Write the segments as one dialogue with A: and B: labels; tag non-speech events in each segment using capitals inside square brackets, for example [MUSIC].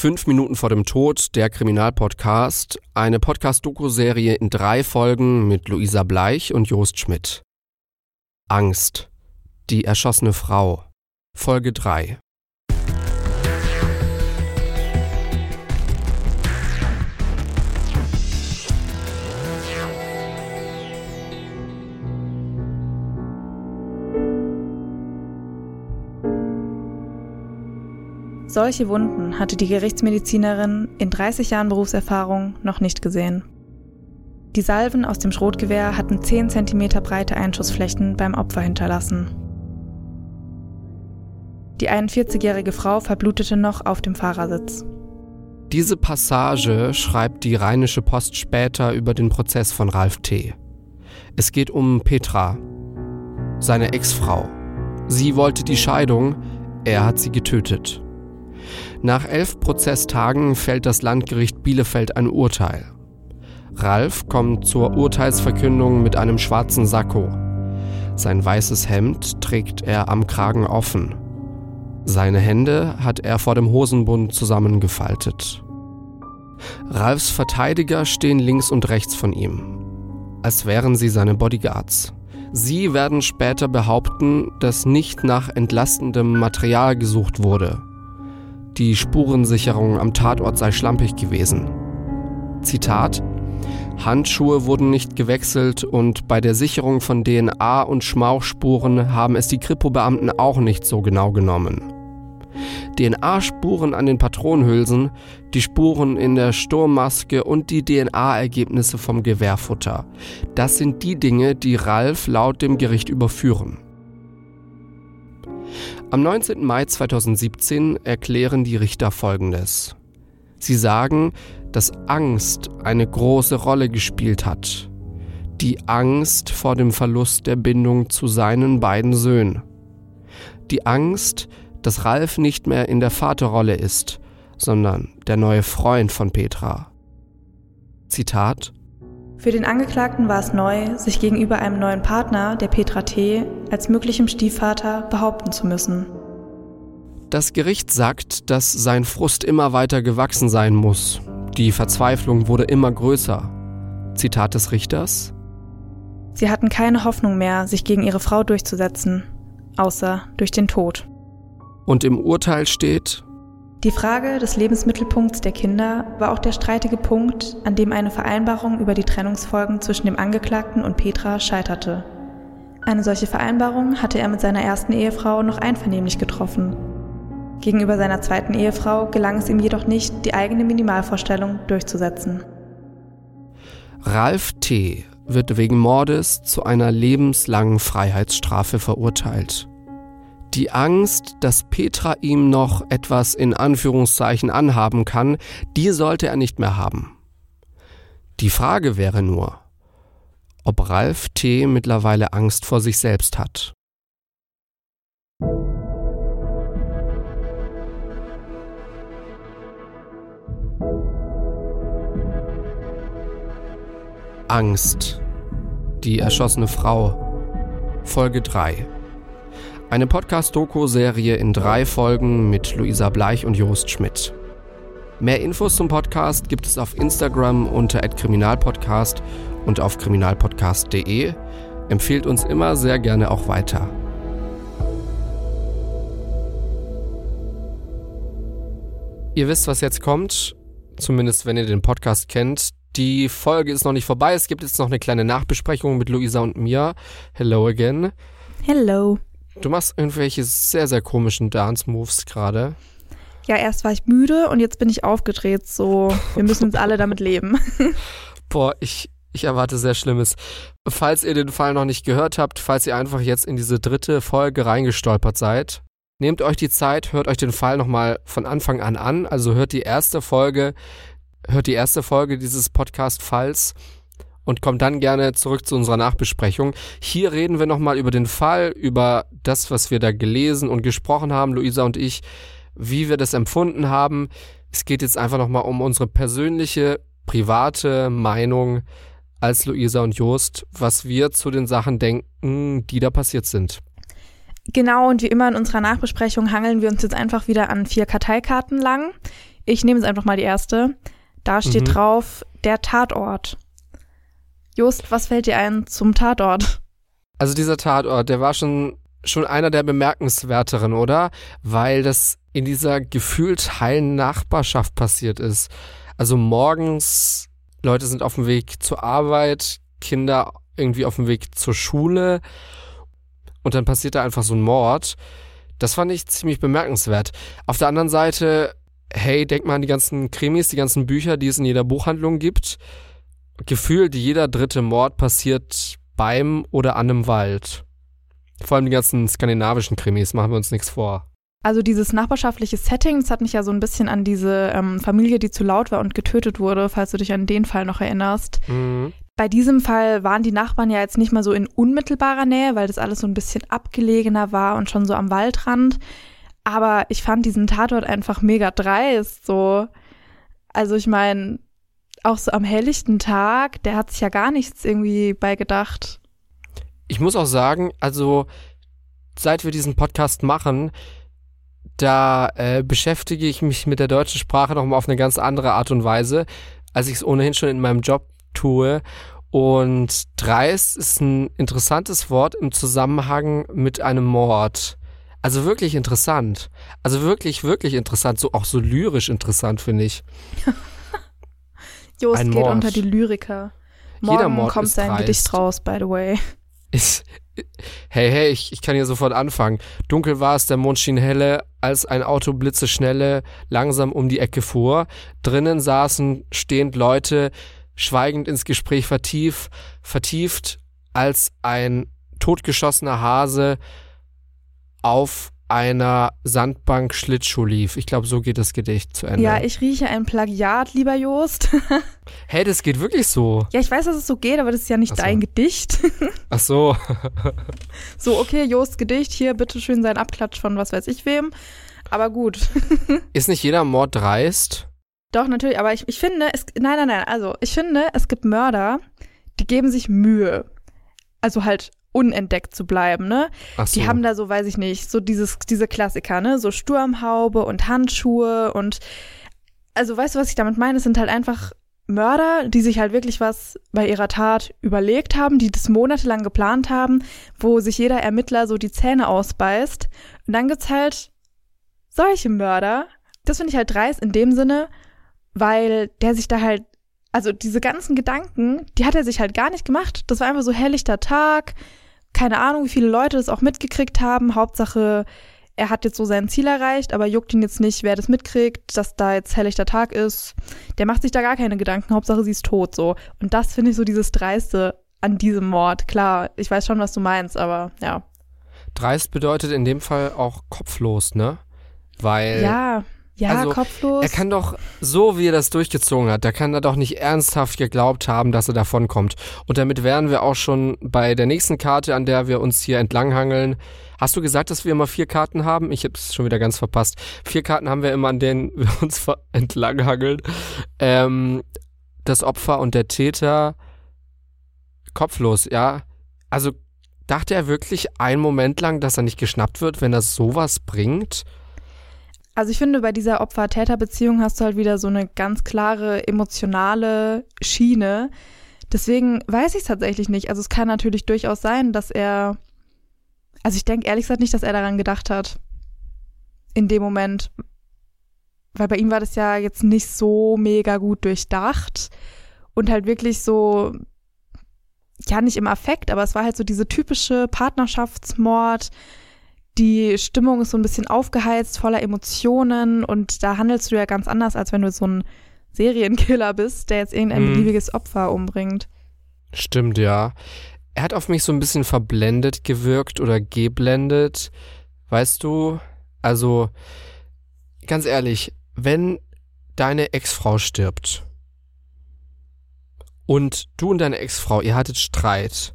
A: Fünf Minuten vor dem Tod, der Kriminalpodcast, eine Podcast-Doku-Serie in drei Folgen mit Luisa Bleich und Jost Schmidt. Angst. Die erschossene Frau. Folge 3.
B: Solche Wunden hatte die Gerichtsmedizinerin in 30 Jahren Berufserfahrung noch nicht gesehen. Die Salven aus dem Schrotgewehr hatten 10 cm breite Einschussflächen beim Opfer hinterlassen. Die 41-jährige Frau verblutete noch auf dem Fahrersitz.
A: Diese Passage schreibt die Rheinische Post später über den Prozess von Ralf T. Es geht um Petra, seine Ex-Frau. Sie wollte die Scheidung, er hat sie getötet. Nach elf Prozesstagen fällt das Landgericht Bielefeld ein Urteil. Ralf kommt zur Urteilsverkündung mit einem schwarzen Sakko. Sein weißes Hemd trägt er am Kragen offen. Seine Hände hat er vor dem Hosenbund zusammengefaltet. Ralfs Verteidiger stehen links und rechts von ihm, als wären sie seine Bodyguards. Sie werden später behaupten, dass nicht nach entlastendem Material gesucht wurde, die Spurensicherung am Tatort sei schlampig gewesen. Zitat Handschuhe wurden nicht gewechselt und bei der Sicherung von DNA und Schmauchspuren haben es die Kripo-Beamten auch nicht so genau genommen. DNA-Spuren an den Patronenhülsen, die Spuren in der Sturmmaske und die DNA-Ergebnisse vom Gewehrfutter. Das sind die Dinge, die Ralf laut dem Gericht überführen. Am 19. Mai 2017 erklären die Richter Folgendes. Sie sagen, dass Angst eine große Rolle gespielt hat. Die Angst vor dem Verlust der Bindung zu seinen beiden Söhnen. Die Angst, dass Ralf nicht mehr in der Vaterrolle ist, sondern der neue Freund von Petra. Zitat
B: für den Angeklagten war es neu, sich gegenüber einem neuen Partner, der Petra T., als möglichem Stiefvater behaupten zu müssen.
A: Das Gericht sagt, dass sein Frust immer weiter gewachsen sein muss. Die Verzweiflung wurde immer größer. Zitat des Richters.
B: Sie hatten keine Hoffnung mehr, sich gegen ihre Frau durchzusetzen, außer durch den Tod.
A: Und im Urteil steht,
B: die Frage des Lebensmittelpunkts der Kinder war auch der streitige Punkt, an dem eine Vereinbarung über die Trennungsfolgen zwischen dem Angeklagten und Petra scheiterte. Eine solche Vereinbarung hatte er mit seiner ersten Ehefrau noch einvernehmlich getroffen. Gegenüber seiner zweiten Ehefrau gelang es ihm jedoch nicht, die eigene Minimalvorstellung durchzusetzen.
A: Ralf T. wird wegen Mordes zu einer lebenslangen Freiheitsstrafe verurteilt. Die Angst, dass Petra ihm noch etwas in Anführungszeichen anhaben kann, die sollte er nicht mehr haben. Die Frage wäre nur, ob Ralf T. mittlerweile Angst vor sich selbst hat. Angst. Die erschossene Frau. Folge 3. Eine Podcast-Doku-Serie in drei Folgen mit Luisa Bleich und Jost Schmidt. Mehr Infos zum Podcast gibt es auf Instagram unter @kriminalpodcast und auf kriminalpodcast.de. Empfehlt uns immer sehr gerne auch weiter. Ihr wisst, was jetzt kommt, zumindest wenn ihr den Podcast kennt. Die Folge ist noch nicht vorbei. Es gibt jetzt noch eine kleine Nachbesprechung mit Luisa und mir. Hello again.
B: Hello.
A: Du machst irgendwelche sehr, sehr komischen Dance-Moves gerade.
B: Ja, erst war ich müde und jetzt bin ich aufgedreht. So, wir müssen uns alle damit leben. [LAUGHS]
A: Boah, ich, ich erwarte sehr Schlimmes. Falls ihr den Fall noch nicht gehört habt, falls ihr einfach jetzt in diese dritte Folge reingestolpert seid, nehmt euch die Zeit, hört euch den Fall nochmal von Anfang an an. Also hört die erste Folge, hört die erste Folge dieses Podcast-Falls und kommt dann gerne zurück zu unserer Nachbesprechung. Hier reden wir nochmal über den Fall, über das, was wir da gelesen und gesprochen haben, Luisa und ich, wie wir das empfunden haben. Es geht jetzt einfach nochmal um unsere persönliche, private Meinung als Luisa und Jost, was wir zu den Sachen denken, die da passiert sind.
B: Genau, und wie immer in unserer Nachbesprechung hangeln wir uns jetzt einfach wieder an vier Karteikarten lang. Ich nehme jetzt einfach mal die erste. Da steht
A: Mhm.
B: drauf, der Tatort. Just, was fällt dir ein zum Tatort?
A: Also dieser Tatort, der war schon, schon einer der bemerkenswerteren, oder? Weil das in dieser gefühlt heilen Nachbarschaft passiert ist. Also morgens, Leute sind auf dem Weg zur Arbeit, Kinder irgendwie auf dem Weg zur Schule und dann passiert da einfach so ein Mord. Das fand ich ziemlich bemerkenswert. Auf der anderen Seite, hey, denk mal an die ganzen Krimis, die ganzen Bücher, die es in jeder Buchhandlung gibt. Gefühlt jeder dritte Mord passiert beim oder an einem Wald. Vor allem die ganzen skandinavischen Krimis, machen wir uns nichts vor.
B: Also dieses nachbarschaftliche Setting, das hat mich ja so ein bisschen an diese ähm, Familie, die zu laut war und getötet wurde, falls du dich an den Fall noch erinnerst.
A: Mhm.
B: Bei diesem Fall waren die Nachbarn ja jetzt nicht mal so in unmittelbarer Nähe, weil das alles so ein bisschen abgelegener war und schon so am Waldrand. Aber ich fand diesen Tatort einfach mega dreist, so. Also ich meine, auch so am helllichten Tag, der hat sich ja gar nichts irgendwie bei gedacht.
A: Ich muss auch sagen, also seit wir diesen Podcast machen, da äh, beschäftige ich mich mit der deutschen Sprache nochmal auf eine ganz andere Art und Weise, als ich es ohnehin schon in meinem Job tue. Und dreist ist ein interessantes Wort im Zusammenhang mit einem Mord. Also wirklich interessant. Also wirklich, wirklich interessant. So auch so lyrisch interessant, finde ich. [LAUGHS]
B: Jost geht
A: Mord.
B: unter die Lyriker.
A: Jeder
B: Morgen
A: Mord
B: kommt sein
A: dreist.
B: Gedicht raus, by the way.
A: Ist, hey, hey, ich, ich kann hier sofort anfangen. Dunkel war es, der Mond schien helle, als ein Auto blitzeschnelle langsam um die Ecke fuhr. Drinnen saßen stehend Leute, schweigend ins Gespräch vertieft, vertieft, als ein totgeschossener Hase auf einer Sandbank Schlittschuh lief. Ich glaube, so geht das Gedicht zu Ende.
B: Ja, ich rieche ein Plagiat, lieber Jost. [LAUGHS]
A: hey, das geht wirklich so.
B: ja, ich weiß, dass es so geht, aber das ist ja nicht
A: so.
B: dein Gedicht. [LAUGHS]
A: Ach so.
B: so, okay, Jost Gedicht, hier, bitteschön sein Abklatsch von was weiß ich wem. Aber gut. [LAUGHS]
A: Ist nicht jeder Mord dreist?
B: Doch, natürlich, aber ich, ich finde, es, nein, nein, nein, also ich finde, es gibt Mörder, die geben sich Mühe. Also halt unentdeckt zu bleiben, ne?
A: Ach so.
B: Die haben da so, weiß ich nicht, so dieses, diese Klassiker, ne? So Sturmhaube und Handschuhe und also weißt du, was ich damit meine? Es sind halt einfach Mörder, die sich halt wirklich was bei ihrer Tat überlegt haben, die das monatelang geplant haben, wo sich jeder Ermittler so die Zähne ausbeißt. Und dann gibt's halt solche Mörder. Das finde ich halt dreist in dem Sinne, weil der sich da halt, also diese ganzen Gedanken, die hat er sich halt gar nicht gemacht. Das war einfach so helllichter Tag. Keine Ahnung, wie viele Leute das auch mitgekriegt haben. Hauptsache, er hat jetzt so sein Ziel erreicht, aber juckt ihn jetzt nicht, wer das mitkriegt, dass da jetzt helllichter Tag ist. Der macht sich da gar keine Gedanken. Hauptsache, sie ist tot, so. Und das finde ich so dieses Dreiste an diesem Mord. Klar, ich weiß schon, was du meinst, aber ja.
A: Dreist bedeutet in dem Fall auch kopflos, ne? Weil
B: Ja, ja,
A: also,
B: kopflos.
A: er kann doch, so wie er das durchgezogen hat, da kann er doch nicht ernsthaft geglaubt haben, dass er davonkommt. Und damit wären wir auch schon bei der nächsten Karte, an der wir uns hier entlanghangeln. Hast du gesagt, dass wir immer vier Karten haben? Ich hab's schon wieder ganz verpasst. Vier Karten haben wir immer, an denen [LAUGHS] wir uns entlanghangeln. Ähm, das Opfer und der Täter kopflos, ja. Also dachte er wirklich einen Moment lang, dass er nicht geschnappt wird, wenn er sowas bringt?
B: Also ich finde, bei dieser Opfer-Täter-Beziehung hast du halt wieder so eine ganz klare emotionale Schiene. Deswegen weiß ich es tatsächlich nicht. Also es kann natürlich durchaus sein, dass er. Also ich denke ehrlich gesagt nicht, dass er daran gedacht hat. In dem Moment. Weil bei ihm war das ja jetzt nicht so mega gut durchdacht. Und halt wirklich so. Ja, nicht im Affekt, aber es war halt so diese typische Partnerschaftsmord die Stimmung ist so ein bisschen aufgeheizt, voller Emotionen und da handelst du ja ganz anders, als wenn du so ein Serienkiller bist, der jetzt irgendein
A: Mhm.
B: beliebiges Opfer umbringt.
A: Stimmt, ja. Er hat auf mich so ein bisschen verblendet gewirkt oder geblendet. Weißt du, also ganz ehrlich, wenn deine Ex-Frau stirbt und du und deine Ex-Frau, ihr hattet Streit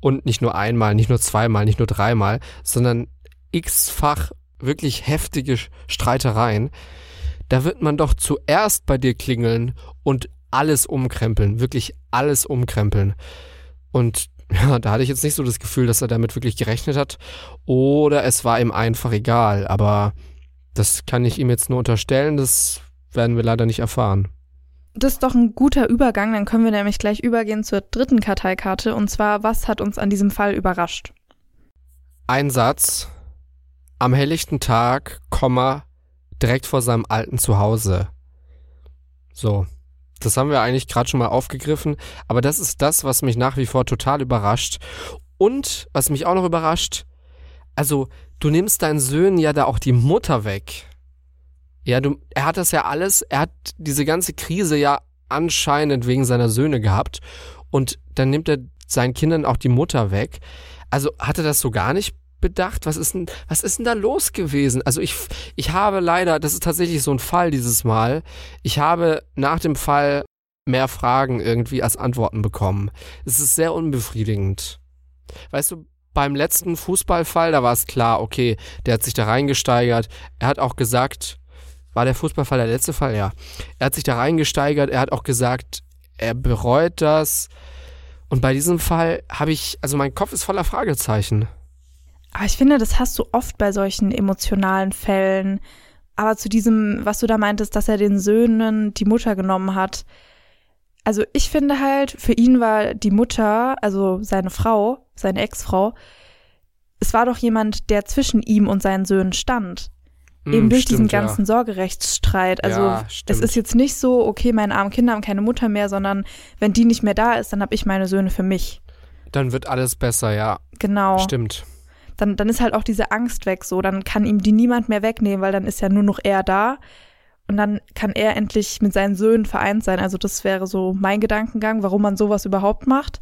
A: und nicht nur einmal, nicht nur zweimal, nicht nur dreimal, sondern x-fach wirklich heftige Streitereien, da wird man doch zuerst bei dir klingeln und alles umkrempeln, wirklich alles umkrempeln. Und [LAUGHS] ja, da hatte ich jetzt nicht so das Gefühl, dass er damit wirklich gerechnet hat. Oder es war ihm einfach egal. Aber das kann ich ihm jetzt nur unterstellen. Das werden wir leider nicht erfahren.
B: Das ist doch ein guter Übergang, dann können wir nämlich gleich übergehen zur dritten Karteikarte und zwar, was hat uns an diesem Fall überrascht?
A: Ein Satz. Am helllichten Tag, Komma, direkt vor seinem alten Zuhause. So. Das haben wir eigentlich gerade schon mal aufgegriffen, aber das ist das, was mich nach wie vor total überrascht. Und was mich auch noch überrascht, also du nimmst deinen Söhnen ja da auch die Mutter weg. Ja, du, er hat das ja alles, er hat diese ganze Krise ja anscheinend wegen seiner Söhne gehabt und dann nimmt er seinen Kindern auch die Mutter weg. Also hat er das so gar nicht bedacht? Was ist denn, was ist denn da los gewesen? Also ich, ich habe leider, das ist tatsächlich so ein Fall dieses Mal. Ich habe nach dem Fall mehr Fragen irgendwie als Antworten bekommen. Es ist sehr unbefriedigend. Weißt du, beim letzten Fußballfall, da war es klar, okay, der hat sich da reingesteigert. Er hat auch gesagt, war der Fußballfall der letzte Fall? Ja. Er hat sich da reingesteigert, er hat auch gesagt, er bereut das. Und bei diesem Fall habe ich, also mein Kopf ist voller Fragezeichen.
B: Aber ich finde, das hast du oft bei solchen emotionalen Fällen. Aber zu diesem, was du da meintest, dass er den Söhnen die Mutter genommen hat. Also ich finde halt, für ihn war die Mutter, also seine Frau, seine Ex-Frau, es war doch jemand, der zwischen ihm und seinen Söhnen stand. Eben
A: Hm,
B: durch
A: stimmt,
B: diesen
A: ja.
B: ganzen Sorgerechtsstreit. Also
A: Ja,
B: es ist jetzt nicht so, okay, meine armen Kinder haben keine Mutter mehr, sondern wenn die nicht mehr da ist, dann habe ich meine Söhne für mich.
A: Dann wird alles besser, ja.
B: Genau.
A: Stimmt.
B: Dann, dann ist halt auch diese Angst weg so. Dann kann ihm die niemand mehr wegnehmen, weil dann ist ja nur noch er da. Und dann kann er endlich mit seinen Söhnen vereint sein. Also das wäre so mein Gedankengang, warum man sowas überhaupt macht.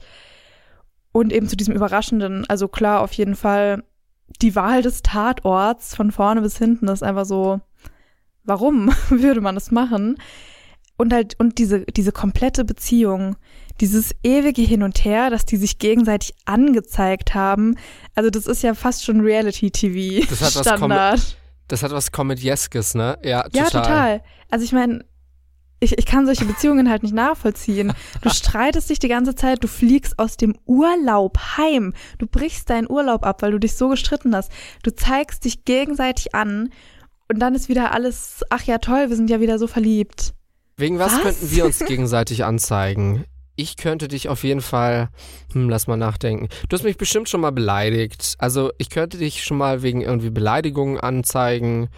B: Und eben zu diesem Überraschenden, also klar, auf jeden Fall die Wahl des Tatorts von vorne bis hinten ist einfach so, warum [LAUGHS] würde man das machen? Und halt, und diese, diese komplette Beziehung, dieses ewige Hin und Her, dass die sich gegenseitig angezeigt haben. Also das ist ja fast schon Reality-TV.
A: Das hat was
B: Standard.
A: Das hat was Komödieskes, ne? Ja, total.
B: Ja, total. Also ich meine, ich, ich kann solche Beziehungen halt nicht nachvollziehen. Du [LAUGHS] streitest dich die ganze Zeit, du fliegst aus dem Urlaub heim. Du brichst deinen Urlaub ab, weil du dich so gestritten hast. Du zeigst dich gegenseitig an und dann ist wieder alles, ach ja toll, wir sind ja wieder so verliebt.
A: Wegen was,
B: Was?
A: könnten wir uns [LAUGHS] gegenseitig anzeigen? Ich könnte dich auf jeden Fall, hm, lass mal nachdenken. Du hast mich bestimmt schon mal beleidigt. Also ich könnte dich schon mal wegen irgendwie Beleidigungen anzeigen.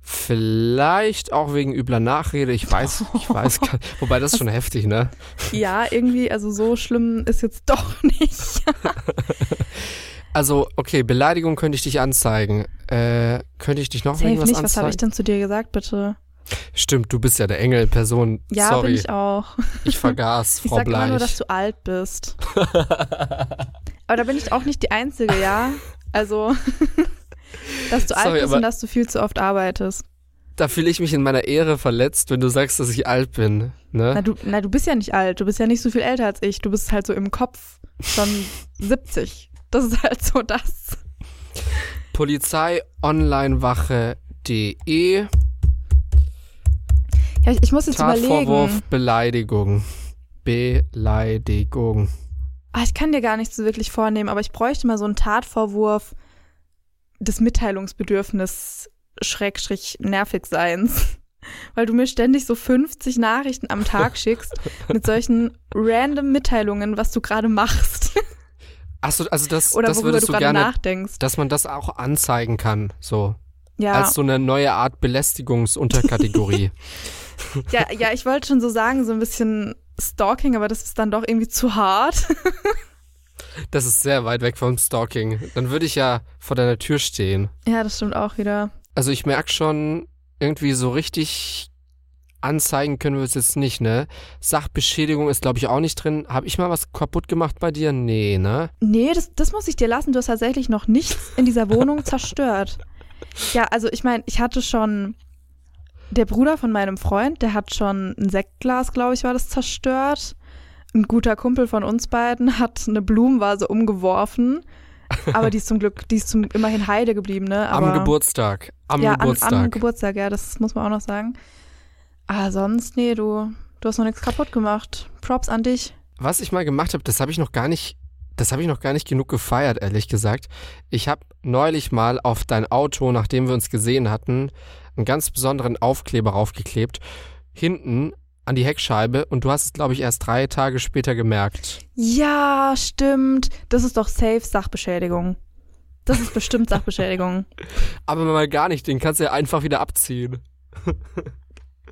A: Vielleicht auch wegen übler Nachrede. Ich weiß, ich weiß gar. Wobei das ist schon heftig, ne? [LAUGHS]
B: Ja, irgendwie, also so schlimm ist jetzt doch [LAUGHS] nicht.
A: Also, okay, Beleidigung könnte ich dich anzeigen. Äh, könnte ich dich noch
B: Safe
A: wegen was
B: nicht, was
A: anzeigen?
B: habe ich denn zu dir gesagt, bitte?
A: Stimmt, du bist ja der Engelperson.
B: Ja,
A: Sorry,
B: bin ich auch.
A: ich vergaß, [LAUGHS]
B: Ich
A: Frau
B: sag immer nur, dass
A: Bleich.
B: du alt bist. Aber da bin ich auch nicht die Einzige, ja? Also, [LAUGHS] dass du alt
A: Sorry,
B: bist
A: aber-
B: und dass du viel zu oft arbeitest.
A: Da fühle ich mich in meiner Ehre verletzt, wenn du sagst, dass ich alt bin. Ne?
B: Na du, na, du bist ja nicht alt. Du bist ja nicht so viel älter als ich. Du bist halt so im Kopf schon [LAUGHS] 70. Das ist halt so das.
A: Polizei onlinewache.de
B: Ja, ich, ich muss jetzt
A: Tatvorwurf
B: überlegen.
A: Beleidigung. Beleidigung.
B: Ah, ich kann dir gar nichts so wirklich vornehmen, aber ich bräuchte mal so einen Tatvorwurf des Mitteilungsbedürfnis Schrägstrich Nervigseins. [LAUGHS] Weil du mir ständig so 50 Nachrichten am Tag [LAUGHS] schickst mit solchen random Mitteilungen, was du gerade machst. [LAUGHS]
A: Achso, also das,
B: Oder
A: das
B: worüber
A: würdest
B: du
A: du
B: gerade
A: gerne,
B: nachdenkst.
A: dass man das auch anzeigen kann, so.
B: Ja.
A: Als so eine neue Art Belästigungsunterkategorie.
B: Ja, [LAUGHS] ja, ich wollte schon so sagen, so ein bisschen Stalking, aber das ist dann doch irgendwie zu hart. [LAUGHS]
A: das ist sehr weit weg vom Stalking. Dann würde ich ja vor deiner Tür stehen.
B: ja, das stimmt auch wieder.
A: Also ich merke schon, irgendwie so richtig anzeigen können wir es jetzt nicht, ne? Sachbeschädigung ist, glaube ich, auch nicht drin. Habe ich mal was kaputt gemacht bei dir? Nee, ne?
B: Nee, das, das muss ich dir lassen. Du hast tatsächlich noch nichts in dieser Wohnung zerstört. Ja, also ich meine, ich hatte schon. Der Bruder von meinem Freund, der hat schon ein Sektglas, glaube ich, war das zerstört. Ein guter Kumpel von uns beiden hat eine Blumenvase umgeworfen. Aber die ist zum Glück, die ist zum immerhin heile geblieben, ne? Aber,
A: am Geburtstag. Am
B: ja,
A: Geburtstag.
B: An, am Geburtstag, ja, das muss man auch noch sagen. Aber sonst, nee, du, du hast noch nichts kaputt gemacht. Props an dich.
A: was ich mal gemacht habe, das habe ich noch gar nicht, das habe ich noch gar nicht genug gefeiert, ehrlich gesagt. Ich habe neulich mal auf dein Auto, nachdem wir uns gesehen hatten, einen ganz besonderen Aufkleber raufgeklebt. Hinten an die Heckscheibe und du hast es, glaube ich, erst drei Tage später gemerkt.
B: Ja, stimmt. Das ist doch safe Sachbeschädigung. Das ist bestimmt [LAUGHS] Sachbeschädigung.
A: Aber mal gar nicht, den kannst du ja einfach wieder abziehen.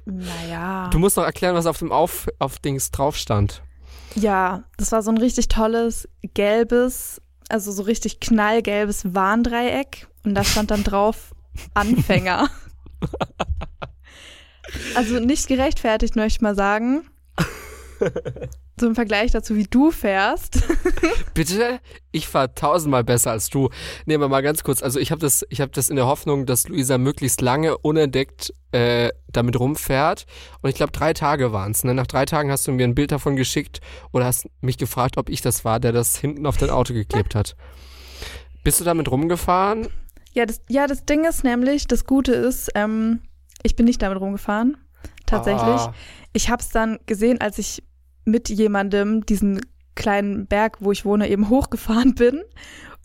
B: Naja.
A: Du musst noch erklären, was auf dem auf, auf Dings drauf stand.
B: Ja, das war so ein richtig tolles gelbes, also so richtig knallgelbes Warndreieck und da stand dann drauf Anfänger. [LAUGHS] also nicht gerechtfertigt, möchte ich mal sagen. So im Vergleich dazu, wie du fährst. [LAUGHS]
A: Bitte? Ich fahr tausendmal besser als du. Nehmen wir mal ganz kurz. Also ich habe das, habe das in der Hoffnung, dass Luisa möglichst lange unentdeckt äh, damit rumfährt. Und ich glaube, drei Tage waren's. Ne? Nach drei Tagen hast du mir ein Bild davon geschickt oder hast mich gefragt, ob ich das war, der das hinten auf dein Auto geklebt hat. Bist du damit rumgefahren?
B: Ja, das, ja, das Ding ist nämlich, das Gute ist, ähm, ich bin nicht damit rumgefahren. Tatsächlich.
A: Ah.
B: Ich habe es dann gesehen, als ich mit jemandem diesen kleinen Berg, wo ich wohne, eben hochgefahren bin.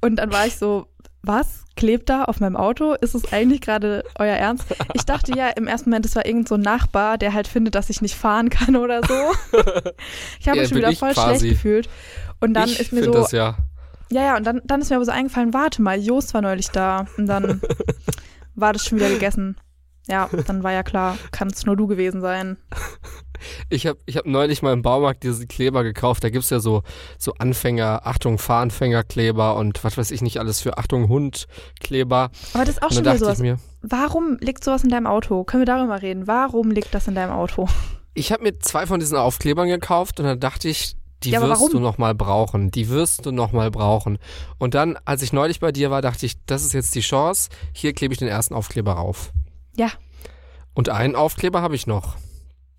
B: Und dann war ich so, was klebt da auf meinem Auto? Ist es eigentlich gerade euer Ernst? Ich dachte ja im ersten Moment, es war irgend so ein Nachbar, der halt findet, dass ich nicht fahren kann oder so. [LAUGHS] Ich habe
A: Ja,
B: mich schon wieder voll
A: quasi.
B: schlecht gefühlt. Und dann
A: ich
B: ist mir so,
A: das ja.
B: Ja, ja, und dann, dann ist mir aber so eingefallen, warte mal, Jost war neulich da. Und dann [LAUGHS] war das schon wieder gegessen. Ja, dann war ja klar, kann es nur du gewesen sein.
A: Ich habe ich hab neulich mal im Baumarkt diese Kleber gekauft. Da gibt's ja so, so Anfänger, Achtung, Fahranfängerkleber und was weiß ich nicht alles für Achtung, Hundkleber.
B: Aber das ist auch schon wieder sowas.
A: mir,
B: Warum liegt sowas in deinem Auto? Können wir darüber reden? Warum liegt das in deinem Auto?
A: ich habe mir zwei von diesen Aufklebern gekauft und dann dachte ich, die
B: Ja,
A: wirst du noch mal brauchen. Die wirst du noch mal brauchen. Und dann, als ich neulich bei dir war, dachte ich, das ist jetzt die Chance. Hier klebe ich den ersten Aufkleber rauf.
B: Ja,
A: Und einen Aufkleber habe ich noch.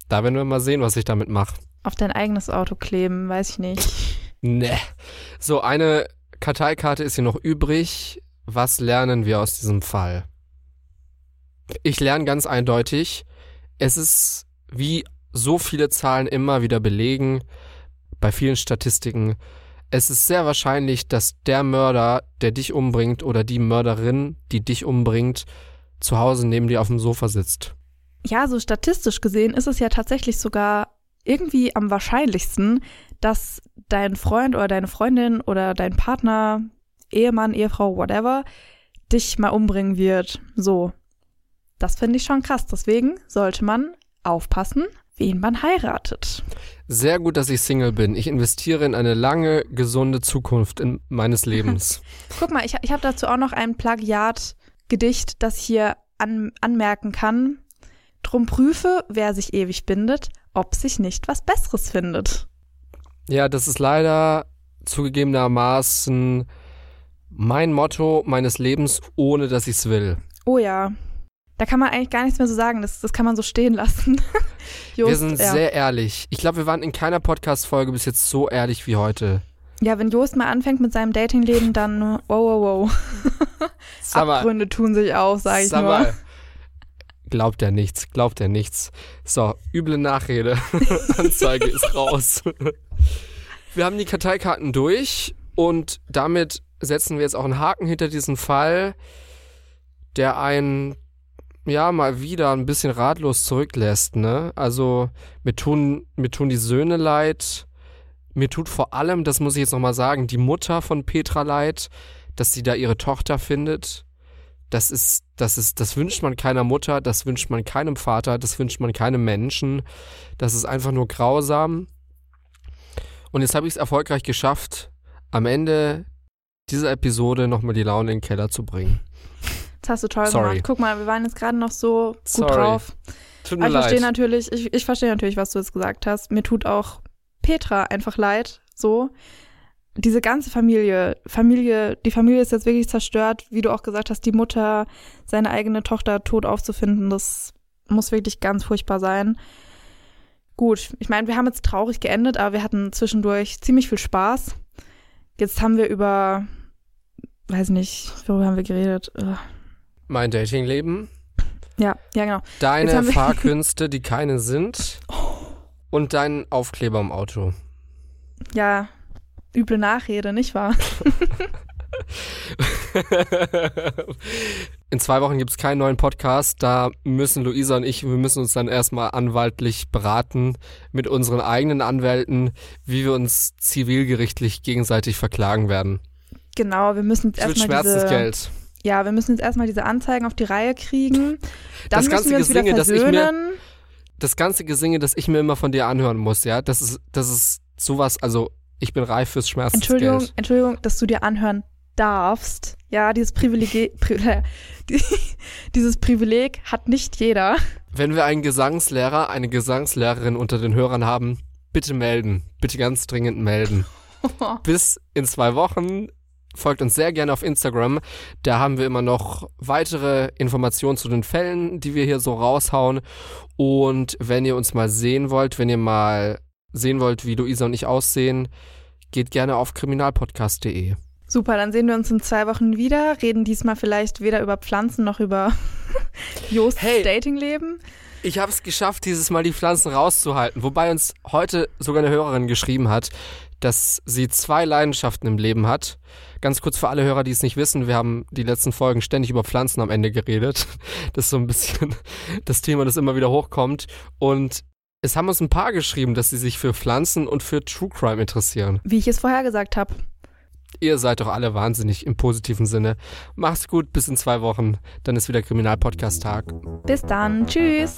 A: Da werden wir mal sehen, was ich damit mache.
B: auf dein eigenes Auto kleben, weiß ich nicht. [LAUGHS]
A: Ne. So, eine Karteikarte ist hier noch übrig. Was lernen wir aus diesem Fall? Ich lerne ganz eindeutig, es ist wie so viele Zahlen immer wieder belegen, bei vielen Statistiken, es ist sehr wahrscheinlich, dass der Mörder, der dich umbringt oder die Mörderin, die dich umbringt, zu Hause neben dir auf dem Sofa sitzt.
B: Ja, so statistisch gesehen ist es ja tatsächlich sogar irgendwie am wahrscheinlichsten, dass dein Freund oder deine Freundin oder dein Partner, Ehemann, Ehefrau, whatever, dich mal umbringen wird. So. Das finde ich schon krass. Deswegen sollte man aufpassen, wen man heiratet.
A: Sehr gut, dass ich Single bin. Ich investiere in eine lange, gesunde Zukunft in meines Lebens. [LAUGHS]
B: Guck mal, ich, ich habe dazu auch noch ein Plagiat-Gedicht, das hier an, anmerken kann. Drum prüfe, wer sich ewig bindet, ob sich nicht was Besseres findet.
A: Ja, das ist leider zugegebenermaßen mein Motto meines Lebens, ohne dass ich es will.
B: Oh ja. Da kann man eigentlich gar nichts mehr so sagen. Das, das kann man so stehen lassen. [LAUGHS] Just,
A: wir sind
B: ja.
A: sehr ehrlich. Ich glaube, wir waren in keiner Podcast-Folge bis jetzt so ehrlich wie heute.
B: ja, wenn Jost mal anfängt mit seinem Datingleben, dann wow, wow, wow. [LAUGHS] Abgründe tun sich auf, sag ich
A: sag
B: nur.
A: mal. Glaubt er nichts, glaubt er nichts. So, üble Nachrede. [LAUGHS] Anzeige ist raus. wir haben die Karteikarten durch und damit setzen wir jetzt auch einen Haken hinter diesen Fall, der einen ja mal wieder ein bisschen ratlos zurücklässt, ne? Also mir tun mir tun die Söhne leid. Mir tut vor allem, das muss ich jetzt noch mal sagen, die Mutter von Petra leid, dass sie da ihre Tochter findet. Das ist, das ist, das wünscht man keiner Mutter, das wünscht man keinem Vater, das wünscht man keinem Menschen. Das ist einfach nur grausam. Und jetzt habe ich es erfolgreich geschafft, am Ende dieser Episode nochmal die Laune in den Keller zu bringen.
B: Das hast du toll
A: Sorry.
B: gemacht. Guck mal, wir waren jetzt gerade noch so gut
A: Sorry.
B: drauf.
A: Tut
B: Aber
A: mir
B: ich verstehe natürlich, ich, ich verstehe natürlich, was du jetzt gesagt hast. Mir tut auch Petra einfach leid, so. Diese ganze Familie, Familie, die Familie ist jetzt wirklich zerstört, wie du auch gesagt hast, die Mutter, seine eigene Tochter tot aufzufinden, das muss wirklich ganz furchtbar sein. Gut, ich meine, wir haben jetzt traurig geendet, aber wir hatten zwischendurch ziemlich viel Spaß. Jetzt haben wir über, weiß nicht, worüber haben wir geredet? Ugh.
A: Mein Datingleben,
B: Ja, ja, genau.
A: Deine Fahrkünste, die [LAUGHS] keine sind und deinen Aufkleber im Auto.
B: Ja, üble Nachrede, nicht wahr? [LAUGHS]
A: in zwei Wochen gibt es keinen neuen Podcast. Da müssen Luisa und ich, wir müssen uns dann erstmal anwaltlich beraten mit unseren eigenen Anwälten, wie wir uns zivilgerichtlich gegenseitig verklagen werden.
B: Genau, wir müssen jetzt
A: Das wird
B: erstmal diese,
A: Schmerzensgeld.
B: Ja, wir müssen jetzt erstmal diese Anzeigen auf die Reihe kriegen. Dann
A: Das ganze
B: müssen wir uns wieder
A: Gesinge, das ich mir-
B: versöhnen.
A: Das ganze Gesinge, das ich mir immer von dir anhören muss, ja, das ist, das ist sowas, also ich bin reif fürs Schmerzensgeld.
B: Entschuldigung, Entschuldigung, dass du dir anhören darfst. Ja, dieses Privileg, Pri [LAUGHS] die, dieses Privileg hat nicht jeder.
A: Wenn wir einen Gesangslehrer, eine Gesangslehrerin unter den Hörern haben, bitte melden. Bitte ganz dringend melden. [LAUGHS] Bis in zwei Wochen. Folgt uns sehr gerne auf Instagram. Da haben wir immer noch weitere Informationen zu den Fällen, die wir hier so raushauen. Und wenn ihr uns mal sehen wollt, wenn ihr mal sehen wollt, wie Luisa und ich aussehen, geht gerne auf kriminalpodcast.de.
B: Super, dann sehen wir uns in zwei Wochen wieder, reden diesmal vielleicht weder über Pflanzen noch über [LAUGHS] Josts
A: Hey.
B: Datingleben.
A: Ich habe es geschafft, dieses Mal die Pflanzen rauszuhalten. Wobei uns heute sogar eine Hörerin geschrieben hat, dass sie zwei Leidenschaften im Leben hat. Ganz kurz für alle Hörer, die es nicht wissen, wir haben die letzten Folgen ständig über Pflanzen am Ende geredet. [LAUGHS] Das ist so ein bisschen [LAUGHS] das Thema, das immer wieder hochkommt. Und es haben uns ein paar geschrieben, dass sie sich für Pflanzen und für True Crime interessieren.
B: Wie ich es vorher gesagt habe.
A: Ihr seid doch alle wahnsinnig im positiven Sinne. Macht's gut, bis in zwei Wochen. Dann ist wieder Kriminalpodcast-Tag.
B: Bis dann. Tschüss.